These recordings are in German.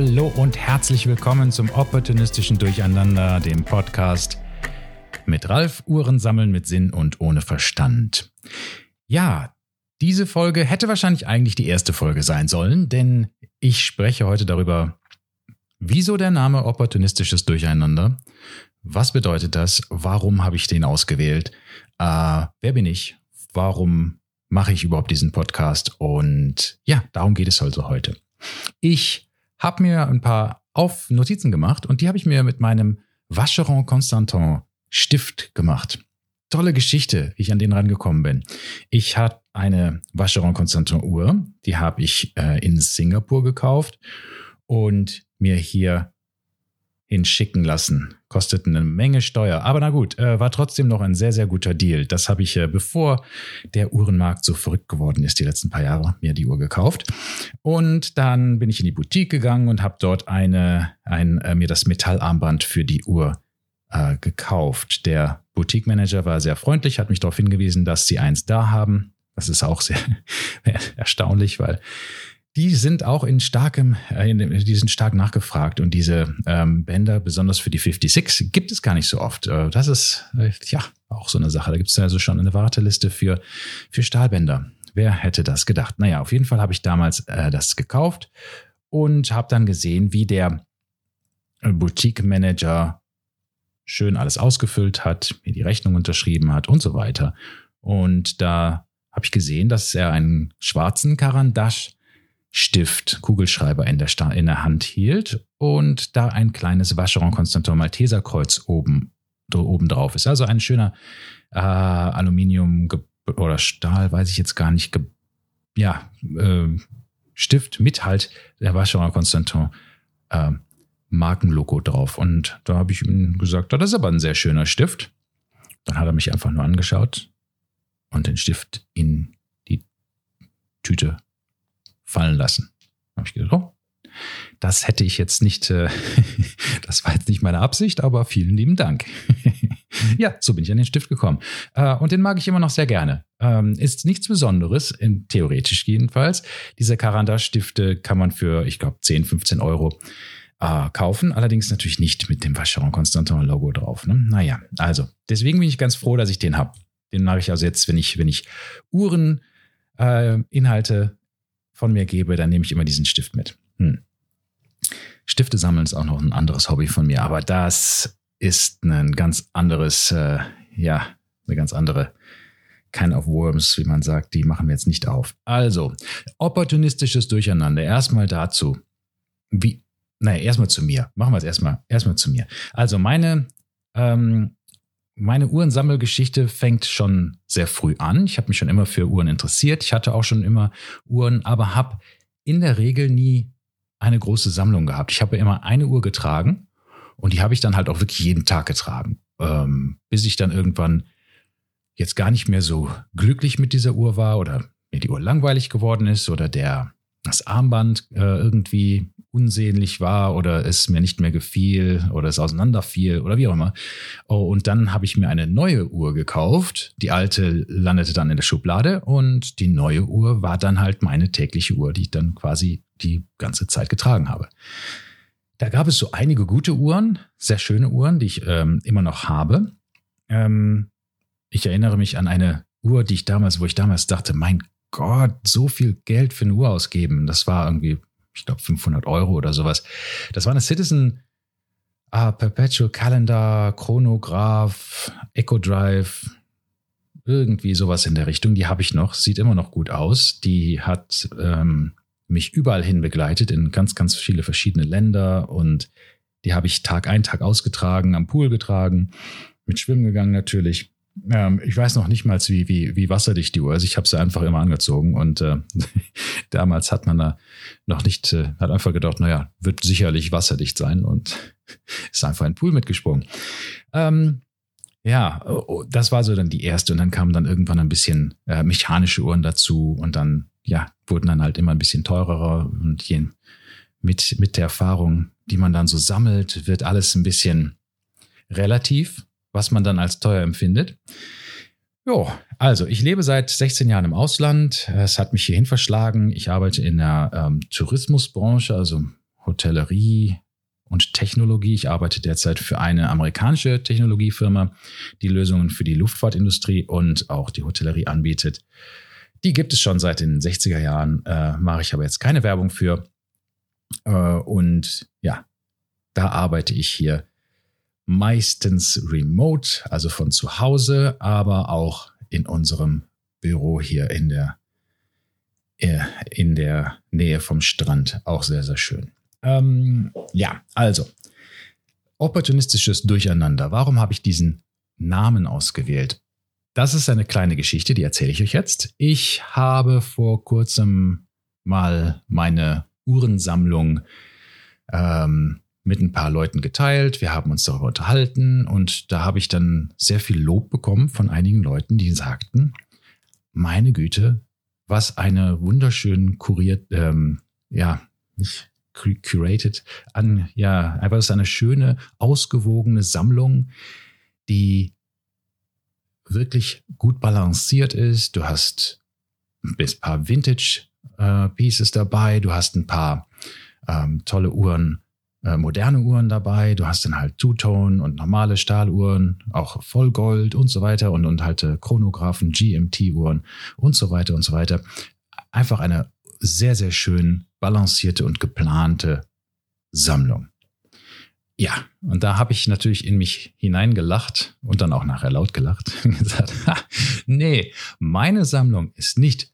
Hallo und herzlich willkommen zum opportunistischen Durcheinander, dem Podcast mit Ralf Uhren sammeln mit Sinn und ohne Verstand. Ja, diese Folge hätte wahrscheinlich eigentlich die erste Folge sein sollen, denn ich spreche heute darüber, wieso der Name opportunistisches Durcheinander, was bedeutet das, warum habe ich den ausgewählt, äh, wer bin ich, warum mache ich überhaupt diesen Podcast und ja, darum geht es also heute. Ich habe mir ein paar Auf Notizen gemacht und die habe ich mir mit meinem Vacheron Constantin Stift gemacht. Tolle Geschichte, wie ich an den rangekommen bin. Ich hatte eine Vacheron Constantin Uhr, die habe ich äh, in Singapur gekauft und mir hier hinschicken lassen. Kostete eine Menge Steuer. Aber na gut, äh, war trotzdem noch ein sehr, sehr guter Deal. Das habe ich, äh, bevor der Uhrenmarkt so verrückt geworden ist, die letzten paar Jahre, mir die Uhr gekauft. Und dann bin ich in die Boutique gegangen und habe dort eine, ein, äh, mir das Metallarmband für die Uhr äh, gekauft. Der Boutique-Manager war sehr freundlich, hat mich darauf hingewiesen, dass sie eins da haben. Das ist auch sehr erstaunlich, weil die sind auch in starkem, äh, die sind stark nachgefragt und diese ähm, Bänder, besonders für die 56, gibt es gar nicht so oft. Äh, das ist äh, ja auch so eine Sache. Da gibt es also schon eine Warteliste für, für Stahlbänder. Wer hätte das gedacht? Naja, auf jeden Fall habe ich damals äh, das gekauft und habe dann gesehen, wie der Boutique-Manager schön alles ausgefüllt hat, mir die Rechnung unterschrieben hat und so weiter. Und da habe ich gesehen, dass er einen schwarzen Karandasch Stift, Kugelschreiber in der, in der Hand hielt und da ein kleines Vacheron Constantin Malteser Kreuz oben, oben drauf ist. Also ein schöner äh, Aluminium oder Stahl, weiß ich jetzt gar nicht, ja, äh, Stift mit halt der Vacheron Constantin äh, Markenlogo drauf. Und da habe ich ihm gesagt, das ist aber ein sehr schöner Stift. Dann hat er mich einfach nur angeschaut und den Stift in die Tüte fallen lassen. Da habe ich gedacht, oh, das hätte ich jetzt nicht, äh, das war jetzt nicht meine Absicht, aber vielen lieben Dank. ja, so bin ich an den Stift gekommen. Äh, und den mag ich immer noch sehr gerne. Ähm, ist nichts Besonderes, theoretisch jedenfalls. Diese Karanda-Stifte kann man für, ich glaube, 10, 15 Euro äh, kaufen. Allerdings natürlich nicht mit dem Vacheron Constantin Logo drauf. Ne? Naja, also deswegen bin ich ganz froh, dass ich den habe. Den mache ich also jetzt, wenn ich, wenn ich Uhren äh, Inhalte von mir gebe, dann nehme ich immer diesen Stift mit. Hm. Stifte sammeln ist auch noch ein anderes Hobby von mir, aber das ist ein ganz anderes, äh, ja, eine ganz andere Kind of Worms, wie man sagt, die machen wir jetzt nicht auf. Also, opportunistisches Durcheinander. Erstmal dazu. Wie, naja, erstmal zu mir. Machen wir es erstmal, erstmal zu mir. Also, meine ähm, meine Uhrensammelgeschichte fängt schon sehr früh an. Ich habe mich schon immer für Uhren interessiert. Ich hatte auch schon immer Uhren, aber habe in der Regel nie eine große Sammlung gehabt. Ich habe immer eine Uhr getragen und die habe ich dann halt auch wirklich jeden Tag getragen, ähm, bis ich dann irgendwann jetzt gar nicht mehr so glücklich mit dieser Uhr war oder mir die Uhr langweilig geworden ist oder der das Armband äh, irgendwie unsehnlich war oder es mir nicht mehr gefiel oder es auseinanderfiel oder wie auch immer. Oh, und dann habe ich mir eine neue Uhr gekauft. Die alte landete dann in der Schublade und die neue Uhr war dann halt meine tägliche Uhr, die ich dann quasi die ganze Zeit getragen habe. Da gab es so einige gute Uhren, sehr schöne Uhren, die ich ähm, immer noch habe. Ähm, ich erinnere mich an eine Uhr, die ich damals, wo ich damals dachte, mein Gott, so viel Geld für eine Uhr ausgeben. Das war irgendwie, ich glaube, 500 Euro oder sowas. Das war eine Citizen uh, Perpetual Calendar, Chronograph, Echo Drive, irgendwie sowas in der Richtung. Die habe ich noch, sieht immer noch gut aus. Die hat ähm, mich überall hin begleitet, in ganz, ganz viele verschiedene Länder und die habe ich Tag ein, Tag ausgetragen, am Pool getragen, mit Schwimmen gegangen natürlich. Ähm, ich weiß noch nicht mal, wie, wie, wie wasserdicht die Uhr ist. Ich habe sie einfach immer angezogen und äh, damals hat man da noch nicht, äh, hat einfach gedacht, naja, wird sicherlich wasserdicht sein und ist einfach in den Pool mitgesprungen. Ähm, ja, das war so dann die erste und dann kamen dann irgendwann ein bisschen äh, mechanische Uhren dazu und dann, ja, wurden dann halt immer ein bisschen teurer und je, mit, mit der Erfahrung, die man dann so sammelt, wird alles ein bisschen relativ was man dann als teuer empfindet. Jo, also ich lebe seit 16 Jahren im Ausland. Es hat mich hierhin verschlagen. Ich arbeite in der ähm, Tourismusbranche, also Hotellerie und Technologie. Ich arbeite derzeit für eine amerikanische Technologiefirma, die Lösungen für die Luftfahrtindustrie und auch die Hotellerie anbietet. Die gibt es schon seit den 60er Jahren, äh, mache ich aber jetzt keine Werbung für. Äh, und ja, da arbeite ich hier meistens remote, also von zu Hause, aber auch in unserem Büro hier in der, äh, in der Nähe vom Strand. Auch sehr, sehr schön. Ähm, ja, also, opportunistisches Durcheinander. Warum habe ich diesen Namen ausgewählt? Das ist eine kleine Geschichte, die erzähle ich euch jetzt. Ich habe vor kurzem mal meine Uhrensammlung ähm, mit ein paar Leuten geteilt. Wir haben uns darüber unterhalten und da habe ich dann sehr viel Lob bekommen von einigen Leuten, die sagten, meine Güte, was eine wunderschön kuriert, ähm, ja, nicht curated, an, ja, einfach ist eine schöne, ausgewogene Sammlung, die wirklich gut balanciert ist. Du hast ein paar Vintage äh, dabei, du hast ein paar ähm, tolle Uhren, äh, moderne Uhren dabei, du hast dann halt Two-Tone und normale Stahluhren, auch Vollgold und so weiter und, und halt äh, Chronographen, GMT-Uhren und so weiter und so weiter. Einfach eine sehr, sehr schön balancierte und geplante Sammlung. Ja, und da habe ich natürlich in mich hineingelacht und dann auch nachher laut gelacht und gesagt, nee, meine Sammlung ist nicht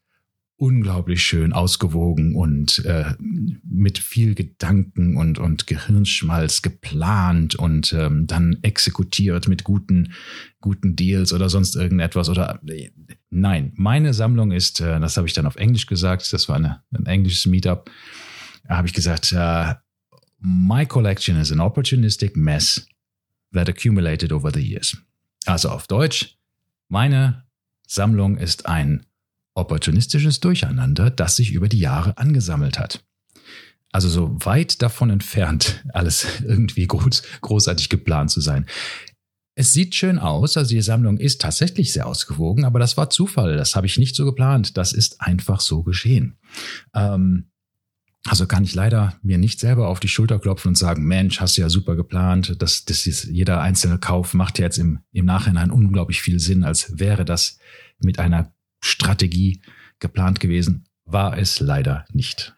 unglaublich schön ausgewogen und äh, mit viel Gedanken und, und Gehirnschmalz geplant und ähm, dann exekutiert mit guten, guten Deals oder sonst irgendetwas. Oder äh, nein, meine Sammlung ist, äh, das habe ich dann auf Englisch gesagt, das war eine, ein englisches Meetup, habe ich gesagt, uh, my collection is an opportunistic mess that accumulated over the years. Also auf Deutsch, meine Sammlung ist ein opportunistisches Durcheinander, das sich über die Jahre angesammelt hat. Also so weit davon entfernt, alles irgendwie groß, großartig geplant zu sein. Es sieht schön aus, also die Sammlung ist tatsächlich sehr ausgewogen, aber das war Zufall, das habe ich nicht so geplant, das ist einfach so geschehen. Ähm, also kann ich leider mir nicht selber auf die Schulter klopfen und sagen, Mensch, hast du ja super geplant, das, das ist, jeder einzelne Kauf macht ja jetzt im, im Nachhinein unglaublich viel Sinn, als wäre das mit einer Strategie geplant gewesen. War es leider nicht.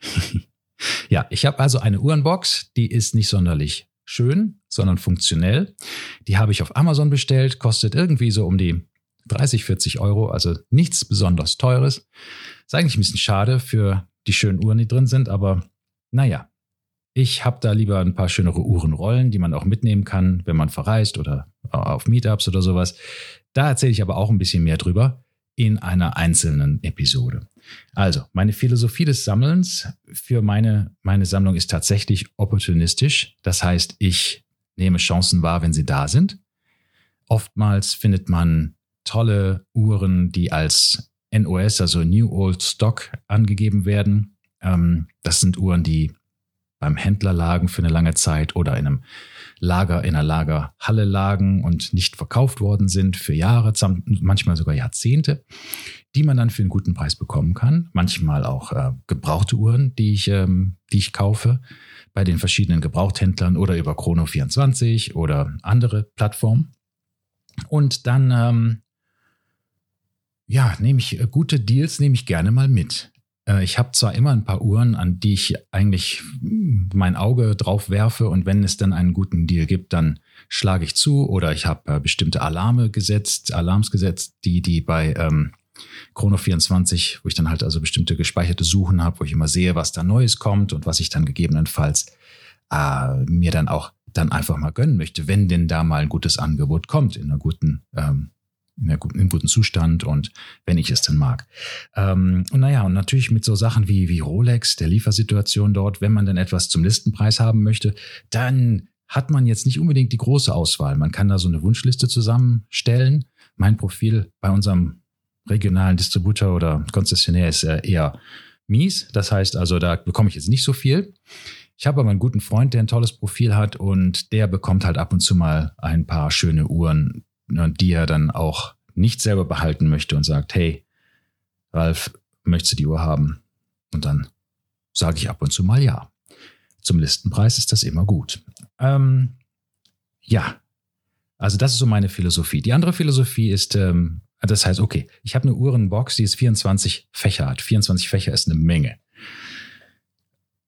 ja, ich habe also eine Uhrenbox, die ist nicht sonderlich schön, sondern funktionell. Die habe ich auf Amazon bestellt, kostet irgendwie so um die 30, 40 Euro, also nichts besonders teures. Ist eigentlich ein bisschen schade für die schönen Uhren, die drin sind, aber naja, ich habe da lieber ein paar schönere Uhrenrollen, die man auch mitnehmen kann, wenn man verreist oder auf Meetups oder sowas. Da erzähle ich aber auch ein bisschen mehr drüber in einer einzelnen Episode. Also, meine Philosophie des Sammelns für meine, meine Sammlung ist tatsächlich opportunistisch. Das heißt, ich nehme Chancen wahr, wenn sie da sind. Oftmals findet man tolle Uhren, die als NOS, also New Old Stock, angegeben werden. Ähm, das sind Uhren, die beim Händler lagen für eine lange Zeit oder in einem Lager, in einer Lagerhalle lagen und nicht verkauft worden sind für Jahre, manchmal sogar Jahrzehnte, die man dann für einen guten Preis bekommen kann. Manchmal auch äh, gebrauchte Uhren, die ich, ähm, die ich kaufe bei den verschiedenen Gebrauchthändlern oder über Chrono24 oder andere Plattformen. Und dann, ähm, ja, nehme ich äh, gute Deals, nehme ich gerne mal mit. Äh, ich habe zwar immer ein paar Uhren, an die ich eigentlich mein Auge drauf werfe und wenn es dann einen guten Deal gibt, dann schlage ich zu oder ich habe äh, bestimmte Alarme gesetzt, Alarms gesetzt, die die bei ähm, Chrono 24, wo ich dann halt also bestimmte gespeicherte Suchen habe, wo ich immer sehe, was da Neues kommt und was ich dann gegebenenfalls äh, mir dann auch dann einfach mal gönnen möchte, wenn denn da mal ein gutes Angebot kommt in einer guten ähm, in einem guten Zustand und wenn ich es denn mag. Ähm, und naja, und natürlich mit so Sachen wie, wie Rolex, der Liefersituation dort, wenn man dann etwas zum Listenpreis haben möchte, dann hat man jetzt nicht unbedingt die große Auswahl. Man kann da so eine Wunschliste zusammenstellen. Mein Profil bei unserem regionalen Distributor oder Konzessionär ist eher mies. Das heißt also, da bekomme ich jetzt nicht so viel. Ich habe aber einen guten Freund, der ein tolles Profil hat und der bekommt halt ab und zu mal ein paar schöne Uhren die er dann auch nicht selber behalten möchte und sagt, hey, Ralf, möchtest du die Uhr haben? Und dann sage ich ab und zu mal ja. Zum Listenpreis ist das immer gut. Ähm, ja, also das ist so meine Philosophie. Die andere Philosophie ist, ähm, das heißt, okay, ich habe eine Uhrenbox, die ist 24 Fächer hat. 24 Fächer ist eine Menge.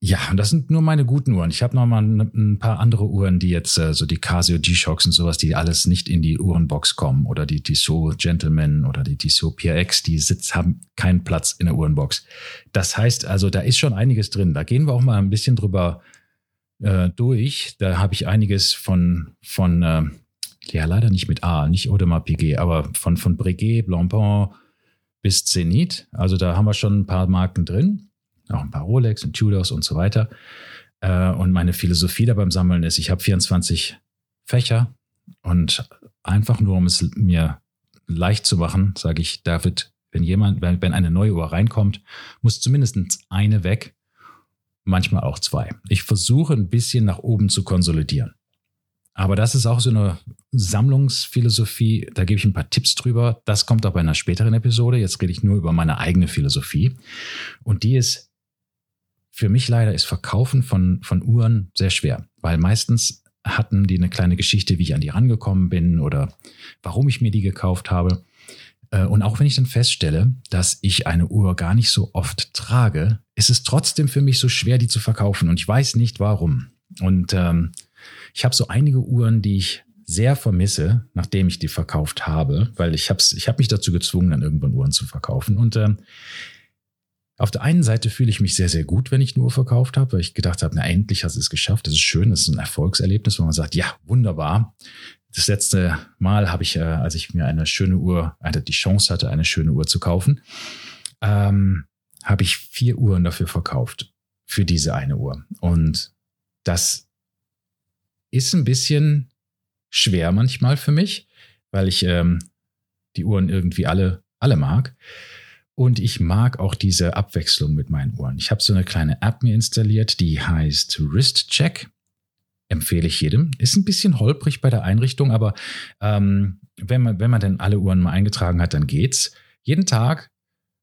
Ja, und das sind nur meine guten Uhren. Ich habe noch mal ein paar andere Uhren, die jetzt äh, so die Casio G-Shocks und sowas, die alles nicht in die Uhrenbox kommen oder die Tissot Gentleman oder die Tissot PRX, die sitz, haben keinen Platz in der Uhrenbox. Das heißt also, da ist schon einiges drin. Da gehen wir auch mal ein bisschen drüber äh, durch. Da habe ich einiges von von äh, ja leider nicht mit A, nicht Audemars PG, aber von von Breguet, Blancpain bis Zenit. Also da haben wir schon ein paar Marken drin auch ein paar Rolex und Tudors und so weiter. Äh, und meine Philosophie da beim Sammeln ist, ich habe 24 Fächer und einfach nur, um es mir leicht zu machen, sage ich, David, wenn jemand, wenn, eine neue Uhr reinkommt, muss zumindest eine weg, manchmal auch zwei. Ich versuche ein bisschen nach oben zu konsolidieren. Aber das ist auch so eine Sammlungsphilosophie. Da gebe ich ein paar Tipps drüber. Das kommt auch bei einer späteren Episode. Jetzt rede ich nur über meine eigene Philosophie. Und die ist, für mich leider ist Verkaufen von, von Uhren sehr schwer, weil meistens hatten die eine kleine Geschichte, wie ich an die rangekommen bin oder warum ich mir die gekauft habe. Äh, und auch wenn ich dann feststelle, dass ich eine Uhr gar nicht so oft trage, ist es trotzdem für mich so schwer, die zu verkaufen. Und ich weiß nicht warum. Und ähm, ich habe so einige Uhren, die ich sehr vermisse, nachdem ich die verkauft habe, weil ich habe ich hab mich dazu gezwungen, dann irgendwann Uhren zu verkaufen. Und ähm, auf der einen Seite fühle ich mich sehr, sehr gut, wenn ich eine Uhr verkauft habe, weil ich gedacht habe, na endlich hast du es geschafft. Das ist schön, das ist ein Erfolgserlebnis, wo man sagt, ja, wunderbar. Das letzte Mal habe ich, äh, als ich mir eine schöne Uhr, also die Chance hatte, eine schöne Uhr zu kaufen, ähm, habe ich vier Uhren dafür verkauft, für diese eine Uhr. Und das ist ein bisschen schwer manchmal für mich, weil ich ähm, die Uhren irgendwie alle, alle mag. Und ich mag auch diese Abwechslung mit meinen Uhren. Ich habe so eine kleine App mir installiert, die heißt Wrist Check. Empfehle ich jedem. Ist ein bisschen holprig bei der Einrichtung, aber ähm, wenn, man, wenn man denn alle Uhren mal eingetragen hat, dann geht's. Jeden Tag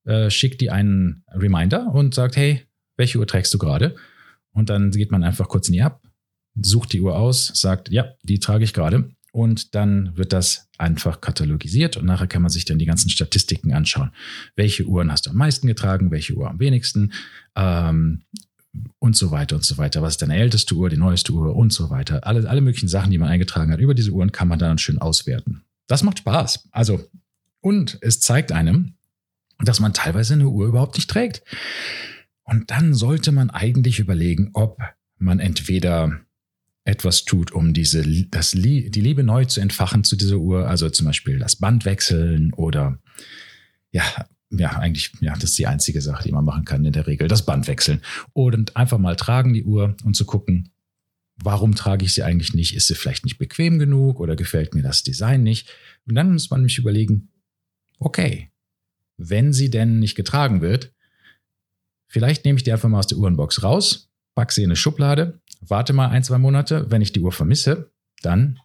äh, schickt die einen Reminder und sagt, hey, welche Uhr trägst du gerade? Und dann geht man einfach kurz in die App, sucht die Uhr aus, sagt, ja, die trage ich gerade und dann wird das einfach katalogisiert und nachher kann man sich dann die ganzen Statistiken anschauen. Welche Uhren hast du am meisten getragen, welche Uhr am wenigsten ähm, und so weiter und so weiter. Was ist deine älteste Uhr, die neueste Uhr und so weiter. Alle, alle möglichen Sachen, die man eingetragen hat über diese Uhren, kann man dann schön auswerten. Das macht Spaß. Also, und es zeigt einem, dass man teilweise eine Uhr überhaupt nicht trägt. Und dann sollte man eigentlich überlegen, ob man entweder etwas tut, um diese, das, die Liebe neu zu entfachen zu dieser Uhr, also zum Beispiel das Band wechseln oder ja, ja, eigentlich, ja, das ist die einzige Sache, die man machen kann in der Regel, das Band wechseln. Und einfach mal tragen die Uhr und zu gucken, warum trage ich sie eigentlich nicht? Ist sie vielleicht nicht bequem genug oder gefällt mir das Design nicht? Und dann muss man mich überlegen, okay, wenn sie denn nicht getragen wird, vielleicht nehme ich die einfach mal aus der Uhrenbox raus, pack sie in eine Schublade warte mal ein, zwei Monate, wenn ich die Uhr vermisse, dann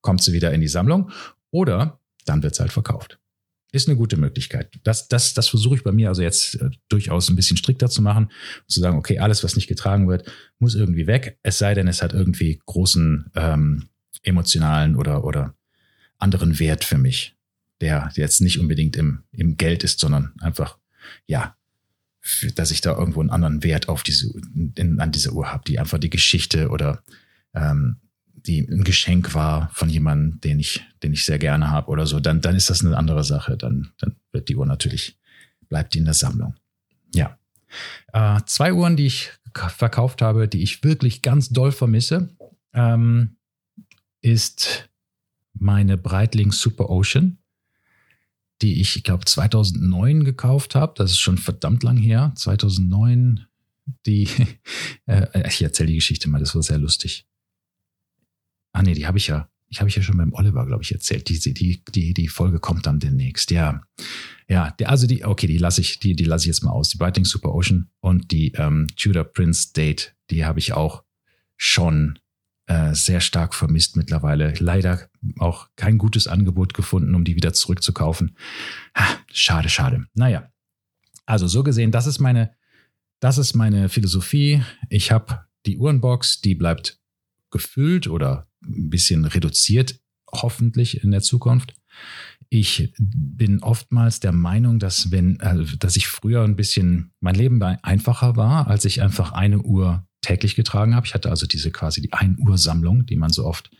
kommt sie wieder in die Sammlung oder dann wird sie halt verkauft. Ist eine gute Möglichkeit. Das, das, das versuche ich bei mir also jetzt äh, durchaus ein bisschen strikter zu machen, zu sagen, okay, alles, was nicht getragen wird, muss irgendwie weg, es sei denn, es hat irgendwie großen ähm, emotionalen oder, oder anderen Wert für mich, der jetzt nicht unbedingt im, im Geld ist, sondern einfach, ja, dass ich da irgendwo einen anderen Wert auf diese, in, an dieser Uhr habe, die einfach die Geschichte oder ähm, die ein Geschenk war von jemandem, den ich, den ich sehr gerne habe oder so, dann, dann ist das eine andere Sache. Dann, dann wird die Uhr natürlich, bleibt die in der Sammlung. Ja. Äh, zwei Uhren, die ich verkauft habe, die ich wirklich ganz doll vermisse, ähm, ist meine Breitling Super Ocean die ich, ich glaube, 2009 gekauft habe. Das ist schon verdammt lang her. 2009, die, äh, ich erzähle die Geschichte mal, das war sehr lustig. Ah nee, die habe ich ja, ich habe ich ja schon beim Oliver, glaube ich, erzählt. Die, die, die, die Folge kommt dann demnächst. Ja, ja, der, also die, okay, die lasse ich, die, die lasse ich jetzt mal aus. Die Biting Super Ocean und die ähm, Tudor Prince Date, die habe ich auch schon äh, sehr stark vermisst mittlerweile. Leider auch kein gutes Angebot gefunden, um die wieder zurückzukaufen. Ha, schade, schade. Naja, also so gesehen, das ist meine, das ist meine Philosophie. Ich habe die Uhrenbox, die bleibt gefüllt oder ein bisschen reduziert, hoffentlich in der Zukunft. Ich bin oftmals der Meinung, dass wenn, äh, dass ich früher ein bisschen mein Leben einfacher war, als ich einfach eine Uhr täglich getragen habe. Ich hatte also diese quasi die ein Uhr Sammlung, die man so oft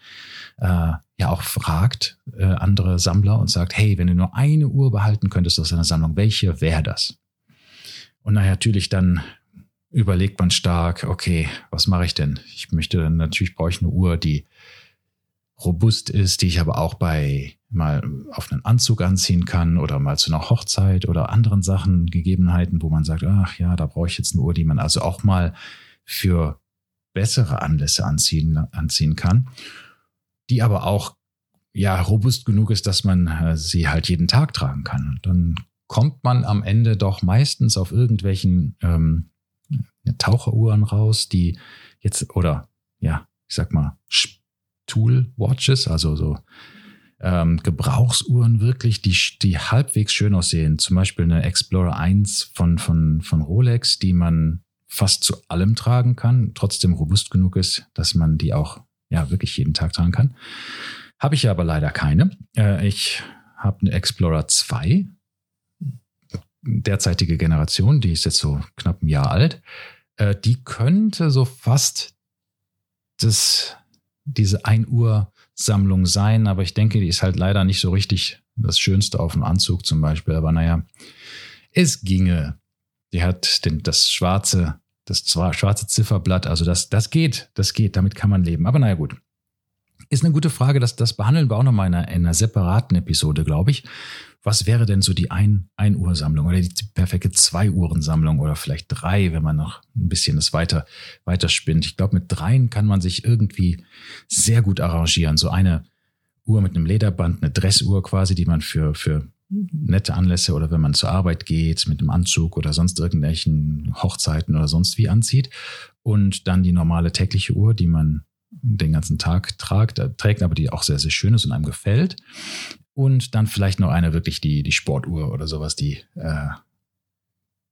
äh, ja auch fragt äh, andere Sammler und sagt, hey, wenn du nur eine Uhr behalten könntest aus deiner Sammlung, welche wäre das? Und natürlich dann überlegt man stark, okay, was mache ich denn? Ich möchte natürlich brauche ich eine Uhr, die robust ist, die ich aber auch bei mal auf einen Anzug anziehen kann oder mal zu einer Hochzeit oder anderen Sachen, Gegebenheiten, wo man sagt, ach ja, da brauche ich jetzt eine Uhr, die man also auch mal für bessere Anlässe anziehen, anziehen kann, die aber auch ja robust genug ist, dass man äh, sie halt jeden Tag tragen kann. Und dann kommt man am Ende doch meistens auf irgendwelchen ähm, Taucheruhren raus, die jetzt oder ja, ich sag mal Tool Watches, also so ähm, Gebrauchsuhren wirklich, die, die halbwegs schön aussehen. Zum Beispiel eine Explorer 1 von, von, von Rolex, die man fast zu allem tragen kann, trotzdem robust genug ist, dass man die auch ja wirklich jeden Tag tragen kann. Habe ich aber leider keine. Äh, ich habe eine Explorer 2, derzeitige Generation, die ist jetzt so knapp ein Jahr alt. Äh, die könnte so fast das, diese 1 Uhr Sammlung sein, aber ich denke, die ist halt leider nicht so richtig das Schönste auf dem Anzug zum Beispiel. Aber naja, es ginge. Die hat den, das schwarze, das schwarze Zifferblatt, also das, das geht, das geht, damit kann man leben. Aber naja, gut. Ist eine gute Frage, das, das behandeln wir auch nochmal in einer, in einer separaten Episode, glaube ich was wäre denn so die ein, ein Uhr Sammlung oder die perfekte zwei Uhren Sammlung oder vielleicht drei, wenn man noch ein bisschen das weiter, weiter spinnt. Ich glaube, mit dreien kann man sich irgendwie sehr gut arrangieren. So eine Uhr mit einem Lederband, eine Dressuhr quasi, die man für, für nette Anlässe oder wenn man zur Arbeit geht, mit einem Anzug oder sonst irgendwelchen Hochzeiten oder sonst wie anzieht. Und dann die normale tägliche Uhr, die man den ganzen Tag tragt, äh, trägt, aber die auch sehr, sehr schön ist und einem gefällt. Und dann vielleicht noch eine wirklich die, die Sportuhr oder sowas, die, äh,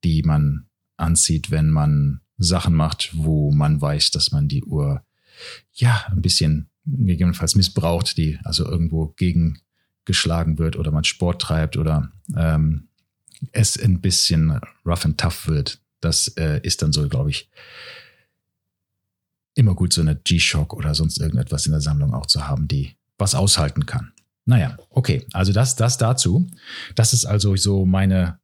die man anzieht, wenn man Sachen macht, wo man weiß, dass man die Uhr ja ein bisschen gegebenenfalls missbraucht, die also irgendwo gegengeschlagen wird oder man Sport treibt oder ähm, es ein bisschen rough and tough wird. Das äh, ist dann so, glaube ich, immer gut, so eine G-Shock oder sonst irgendetwas in der Sammlung auch zu haben, die was aushalten kann. Naja, okay, also das, das dazu. Das ist also so meine,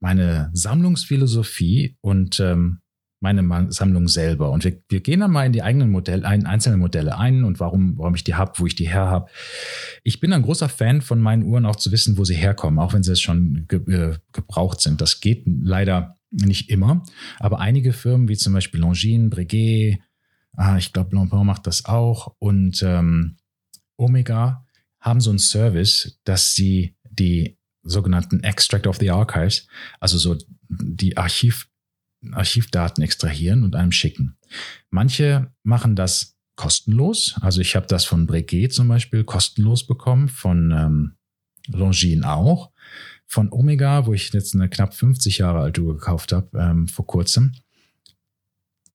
meine Sammlungsphilosophie und ähm, meine Sammlung selber. Und wir, wir gehen dann mal in die eigenen Modelle, ein, einzelnen Modelle ein und warum, warum ich die habe, wo ich die her habe. Ich bin ein großer Fan von meinen Uhren, auch zu wissen, wo sie herkommen, auch wenn sie jetzt schon ge, äh, gebraucht sind. Das geht leider nicht immer. Aber einige Firmen, wie zum Beispiel Longines, Breguet, ah, ich glaube, Blancpain macht das auch und ähm, Omega, haben so einen Service, dass sie die sogenannten Extract of the Archives, also so die Archiv, Archivdaten extrahieren und einem schicken. Manche machen das kostenlos. Also ich habe das von Breguet zum Beispiel kostenlos bekommen, von ähm, Longines auch, von Omega, wo ich jetzt eine knapp 50 Jahre alte Uhr gekauft habe ähm, vor kurzem.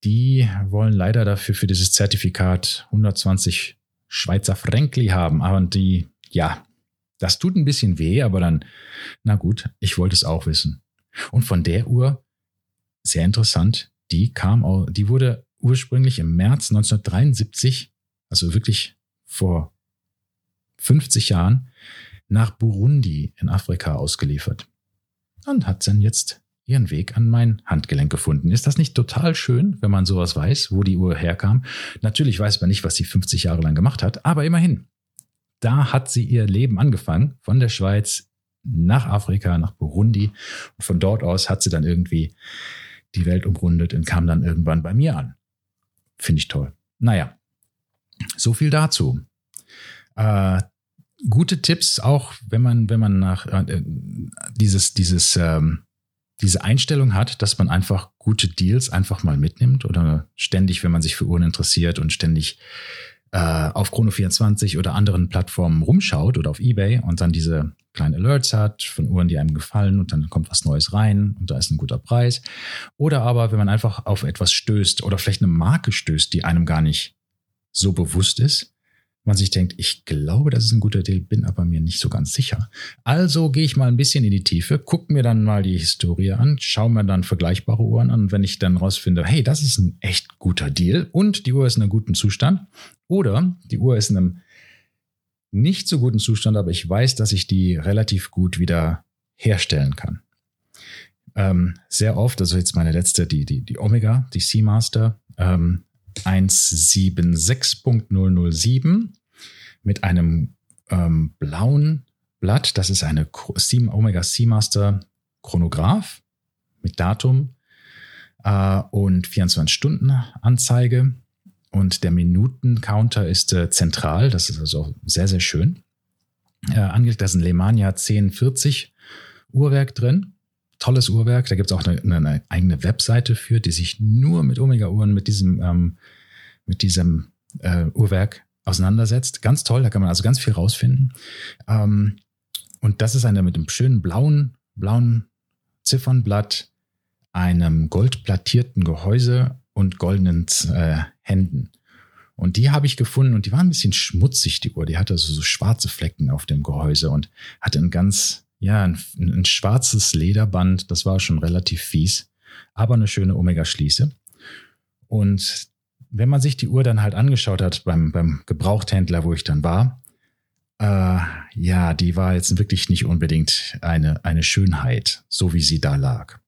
Die wollen leider dafür für dieses Zertifikat 120 Schweizer Fränkli haben. Und die, ja, das tut ein bisschen weh, aber dann, na gut, ich wollte es auch wissen. Und von der Uhr, sehr interessant, die kam, auch, die wurde ursprünglich im März 1973, also wirklich vor 50 Jahren, nach Burundi in Afrika ausgeliefert. Und hat dann jetzt ihren Weg an mein Handgelenk gefunden. Ist das nicht total schön, wenn man sowas weiß, wo die Uhr herkam? Natürlich weiß man nicht, was sie 50 Jahre lang gemacht hat, aber immerhin. Da hat sie ihr Leben angefangen, von der Schweiz nach Afrika, nach Burundi. Und von dort aus hat sie dann irgendwie die Welt umrundet und kam dann irgendwann bei mir an. Finde ich toll. Naja, so viel dazu. Äh, gute Tipps, auch wenn man, wenn man nach äh, dieses, dieses ähm, diese Einstellung hat, dass man einfach gute Deals einfach mal mitnimmt oder ständig, wenn man sich für Uhren interessiert und ständig äh, auf Chrono24 oder anderen Plattformen rumschaut oder auf Ebay und dann diese kleinen Alerts hat von Uhren, die einem gefallen und dann kommt was Neues rein und da ist ein guter Preis. Oder aber, wenn man einfach auf etwas stößt oder vielleicht eine Marke stößt, die einem gar nicht so bewusst ist, man sich denkt, ich glaube, das ist ein guter Deal, bin aber mir nicht so ganz sicher. Also gehe ich mal ein bisschen in die Tiefe, gucke mir dann mal die Historie an, schaue mir dann vergleichbare Uhren an. Und wenn ich dann rausfinde, hey, das ist ein echt guter Deal und die Uhr ist in einem guten Zustand oder die Uhr ist in einem nicht so guten Zustand, aber ich weiß, dass ich die relativ gut wieder herstellen kann. Ähm, sehr oft, also jetzt meine letzte, die, die, die Omega, die Seamaster, ähm, 176.007 mit einem ähm, blauen Blatt. Das ist eine Omega Seamaster Chronograph mit Datum äh, und 24-Stunden-Anzeige. Und der Minuten-Counter ist äh, zentral. Das ist also sehr, sehr schön. Äh, angelegt, da ist ein Lemania 1040 Uhrwerk drin tolles Uhrwerk. Da gibt es auch eine, eine, eigene Webseite für, die sich nur mit Omega-Uhren, mit diesem, ähm, mit diesem äh, Uhrwerk auseinandersetzt. Ganz toll, da kann man also ganz viel rausfinden. Ähm, und das ist eine mit einem schönen blauen, blauen Ziffernblatt, einem goldplattierten Gehäuse und goldenen äh, Händen. Und die habe ich gefunden und die waren ein bisschen schmutzig, die Uhr. Die hatte so, so schwarze Flecken auf dem Gehäuse und hatte ein ganz ja, ein, ein schwarzes Lederband, das war schon relativ fies, aber eine schöne Omega-Schließe. Und wenn man sich die Uhr dann halt angeschaut hat beim, beim Gebrauchthändler, wo ich dann war, äh, ja, die war jetzt wirklich nicht unbedingt eine, eine Schönheit, so wie sie da lag.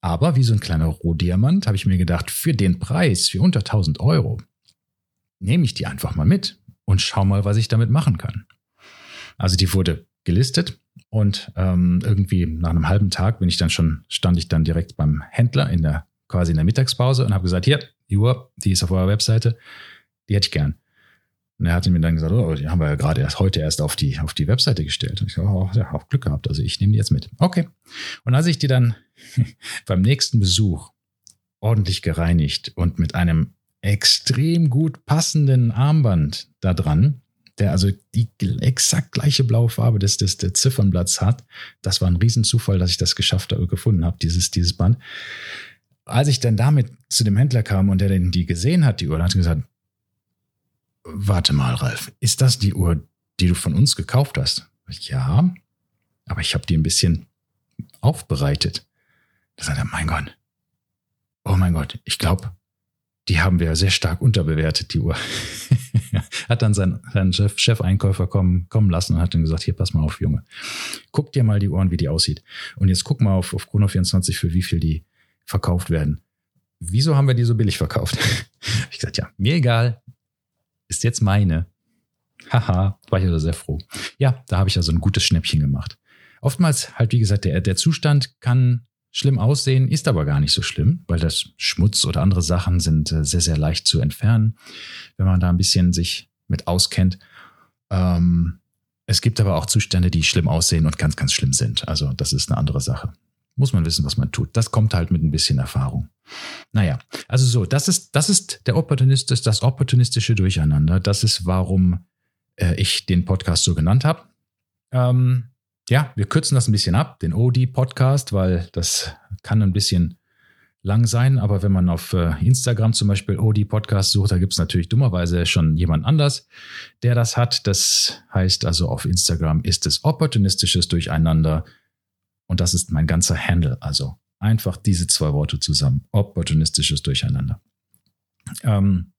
Aber wie so ein kleiner Rohdiamant habe ich mir gedacht, für den Preis, für unter 1000 Euro, nehme ich die einfach mal mit und schau mal, was ich damit machen kann. Also die wurde gelistet und ähm, irgendwie nach einem halben Tag bin ich dann schon, stand ich dann direkt beim Händler in der, quasi in der Mittagspause und habe gesagt, hier, die Uhr, die ist auf eurer Webseite, die hätte ich gern. Und er hatte mir dann gesagt, oh, die haben wir ja gerade erst heute erst auf die, auf die Webseite gestellt. Und ich habe oh, ja, auch Glück gehabt. Also ich nehme die jetzt mit. Okay. Und als ich die dann beim nächsten Besuch ordentlich gereinigt und mit einem extrem gut passenden Armband da dran der also die exakt gleiche blaue Farbe des, des, des Ziffernblatts hat. Das war ein Riesenzufall, dass ich das geschafft habe, gefunden habe, dieses, dieses Band. Als ich dann damit zu dem Händler kam und der die gesehen hat, die Uhr, dann hat gesagt, warte mal, Ralf, ist das die Uhr, die du von uns gekauft hast? Ja, aber ich habe die ein bisschen aufbereitet. Da sagt er, mein Gott, oh mein Gott, ich glaube, die haben wir sehr stark unterbewertet, die Uhr. hat dann seinen, seinen Chef, Chef-Einkäufer kommen, kommen lassen und hat dann gesagt, hier, pass mal auf, Junge. Guck dir mal die Uhren, wie die aussieht. Und jetzt guck mal auf, auf Chrono24, für wie viel die verkauft werden. Wieso haben wir die so billig verkauft? ich gesagt, ja, mir egal. Ist jetzt meine. Haha, war ich also sehr froh. Ja, da habe ich also ein gutes Schnäppchen gemacht. Oftmals halt, wie gesagt, der, der Zustand kann schlimm aussehen, ist aber gar nicht so schlimm, weil das Schmutz oder andere Sachen sind äh, sehr, sehr leicht zu entfernen, wenn man da ein bisschen sich mit auskennt. Ähm, es gibt aber auch Zustände, die schlimm aussehen und ganz, ganz schlimm sind. Also das ist eine andere Sache. Muss man wissen, was man tut. Das kommt halt mit ein bisschen Erfahrung. Naja, also so, das ist, das ist der Opportunist, das opportunistische Durcheinander. Das ist, warum äh, ich den Podcast so genannt habe. Ähm, ja, wir kürzen das ein bisschen ab, den OD-Podcast, weil das kann ein bisschen lang sein. Aber wenn man auf äh, Instagram zum Beispiel OD-Podcast sucht, da gibt es natürlich dummerweise schon jemand anders, der das hat. Das heißt also auf Instagram ist es opportunistisches Durcheinander. Und das ist mein ganzer Handle. Also einfach diese zwei Worte zusammen. Opportunistisches Durcheinander. Ähm,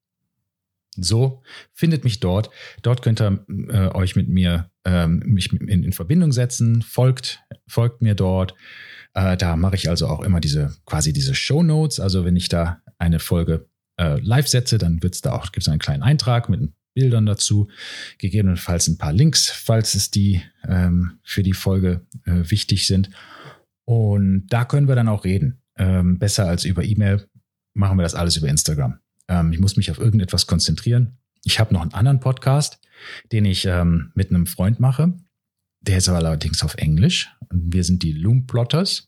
so findet mich dort. Dort könnt ihr äh, euch mit mir ähm, mich in, in, Verbindung setzen. Folgt, folgt mir dort. Äh, da mache ich also auch immer diese quasi diese Show Notes. Also wenn ich da eine Folge äh, live setze, dann wird's da auch gibt es einen kleinen Eintrag mit Bildern dazu, gegebenenfalls ein paar Links, falls es die ähm, für die Folge äh, wichtig sind. Und da können wir dann auch reden. Ähm, besser als über E-Mail machen wir das alles über Instagram. Ähm, ich muss mich auf irgendetwas konzentrieren. Ich habe noch einen anderen Podcast, den ich ähm, mit einem Freund mache. Der ist aber allerdings auf Englisch. Wir sind die Loomplotters.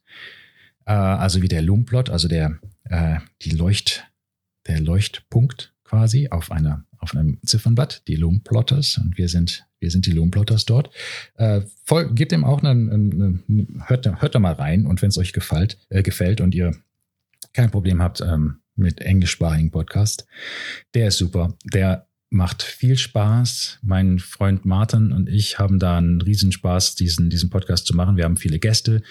Äh, also wie der Loomplot, also der, äh, die Leucht, der Leuchtpunkt quasi auf einer auf einem Ziffernblatt, die Loom Plotters, und wir sind wir sind die Loom Plotters dort. Äh, voll, gebt dem auch eine, eine, eine, hört, hört da mal rein und wenn es euch gefällt, äh, gefällt und ihr kein Problem habt ähm, mit englischsprachigen Podcast, der ist super. Der macht viel Spaß. Mein Freund Martin und ich haben da einen Riesenspaß, diesen, diesen Podcast zu machen. Wir haben viele Gäste,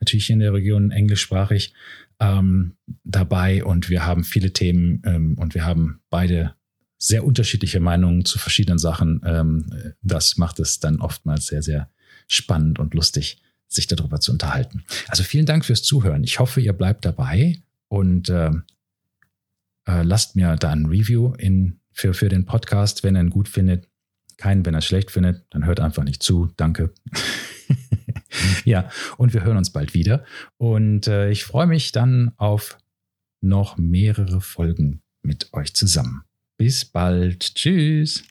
natürlich in der Region englischsprachig ähm, dabei und wir haben viele Themen ähm, und wir haben beide sehr unterschiedliche Meinungen zu verschiedenen Sachen. Ähm, das macht es dann oftmals sehr, sehr spannend und lustig, sich darüber zu unterhalten. Also vielen Dank fürs Zuhören. Ich hoffe, ihr bleibt dabei und äh, äh, lasst mir da ein Review in, für, für den Podcast, wenn ihr ihn gut findet. Keinen, wenn er schlecht findet, dann hört einfach nicht zu. Danke. ja, und wir hören uns bald wieder. Und äh, ich freue mich dann auf noch mehrere Folgen mit euch zusammen. Bis bald. Tschüss.